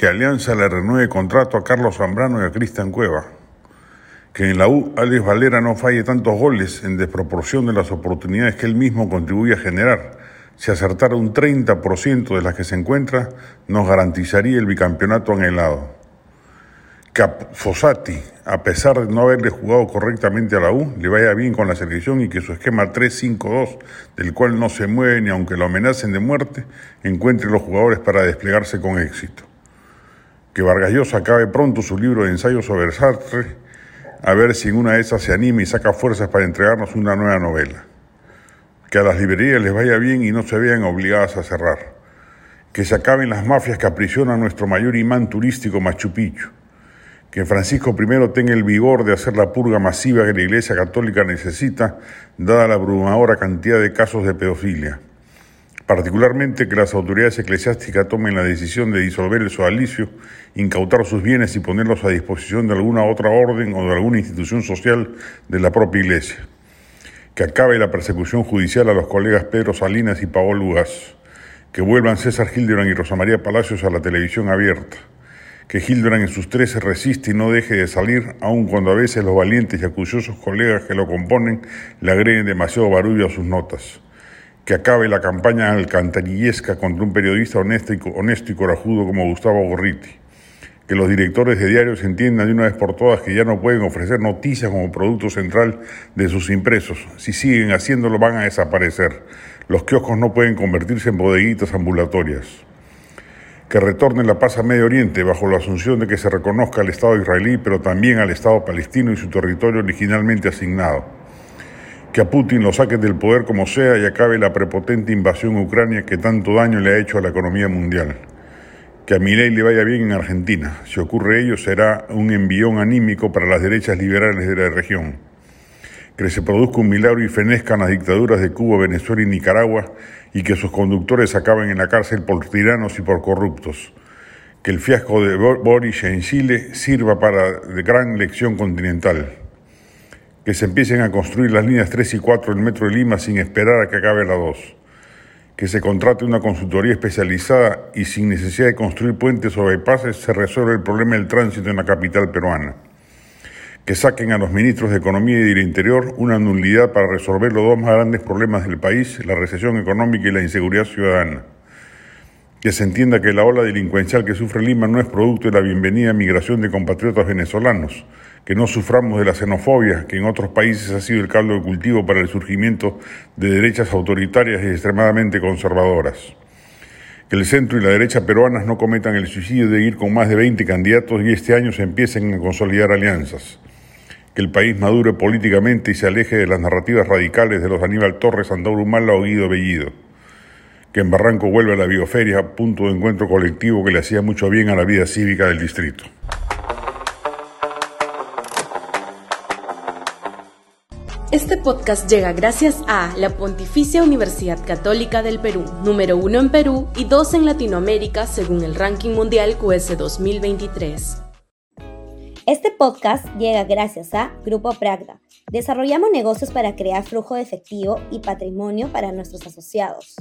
que Alianza le renueve contrato a Carlos Zambrano y a Cristian Cueva, que en la U Alex Valera no falle tantos goles en desproporción de las oportunidades que él mismo contribuye a generar. Si acertara un 30% de las que se encuentra, nos garantizaría el bicampeonato anhelado. Que a Fossati, a pesar de no haberle jugado correctamente a la U, le vaya bien con la selección y que su esquema 3-5-2, del cual no se mueve ni aunque lo amenacen de muerte, encuentre los jugadores para desplegarse con éxito que Vargas Llosa acabe pronto su libro de ensayos sobre Sartre, a ver si en una de esas se anima y saca fuerzas para entregarnos una nueva novela. Que a las librerías les vaya bien y no se vean obligadas a cerrar. Que se acaben las mafias que aprisionan nuestro mayor imán turístico Machu Picchu. Que Francisco I tenga el vigor de hacer la purga masiva que la Iglesia Católica necesita, dada la abrumadora cantidad de casos de pedofilia particularmente que las autoridades eclesiásticas tomen la decisión de disolver el sodalicio, incautar sus bienes y ponerlos a disposición de alguna otra orden o de alguna institución social de la propia Iglesia. Que acabe la persecución judicial a los colegas Pedro Salinas y Paolo Lugas. Que vuelvan César Hildebrand y Rosa María Palacios a la televisión abierta. Que Hildebrand en sus trece resiste y no deje de salir, aun cuando a veces los valientes y acuciosos colegas que lo componen le agreguen demasiado barullo a sus notas que acabe la campaña alcantarillesca contra un periodista honesto y, corajudo como Gustavo Gorriti. Que los directores de diarios entiendan de una vez por todas que ya no pueden ofrecer noticias como producto central de sus impresos. Si siguen haciéndolo van a desaparecer. Los kioscos no pueden convertirse en bodeguitas ambulatorias. Que retorne la paz a Medio Oriente bajo la asunción de que se reconozca al Estado israelí, pero también al Estado palestino y su territorio originalmente asignado que a Putin lo saquen del poder como sea y acabe la prepotente invasión ucrania que tanto daño le ha hecho a la economía mundial. Que a Milei le vaya bien en Argentina. Si ocurre ello, será un envión anímico para las derechas liberales de la región. Que se produzca un milagro y fenezcan las dictaduras de Cuba, Venezuela y Nicaragua y que sus conductores acaben en la cárcel por tiranos y por corruptos. Que el fiasco de Boris en Chile sirva para gran lección continental que se empiecen a construir las líneas 3 y 4 del Metro de Lima sin esperar a que acabe la 2, que se contrate una consultoría especializada y sin necesidad de construir puentes o bypasses se resuelve el problema del tránsito en la capital peruana, que saquen a los ministros de Economía y del Interior una nulidad para resolver los dos más grandes problemas del país, la recesión económica y la inseguridad ciudadana que se entienda que la ola delincuencial que sufre Lima no es producto de la bienvenida migración de compatriotas venezolanos, que no suframos de la xenofobia, que en otros países ha sido el caldo de cultivo para el surgimiento de derechas autoritarias y extremadamente conservadoras. Que el centro y la derecha peruanas no cometan el suicidio de ir con más de 20 candidatos y este año se empiecen a consolidar alianzas. Que el país madure políticamente y se aleje de las narrativas radicales de los Aníbal Torres, Andauro Humala o Guido Bellido que en Barranco vuelve a la bioferia, punto de encuentro colectivo que le hacía mucho bien a la vida cívica del distrito. Este podcast llega gracias a la Pontificia Universidad Católica del Perú, número uno en Perú y dos en Latinoamérica según el ranking mundial QS 2023. Este podcast llega gracias a Grupo Pragda. Desarrollamos negocios para crear flujo de efectivo y patrimonio para nuestros asociados.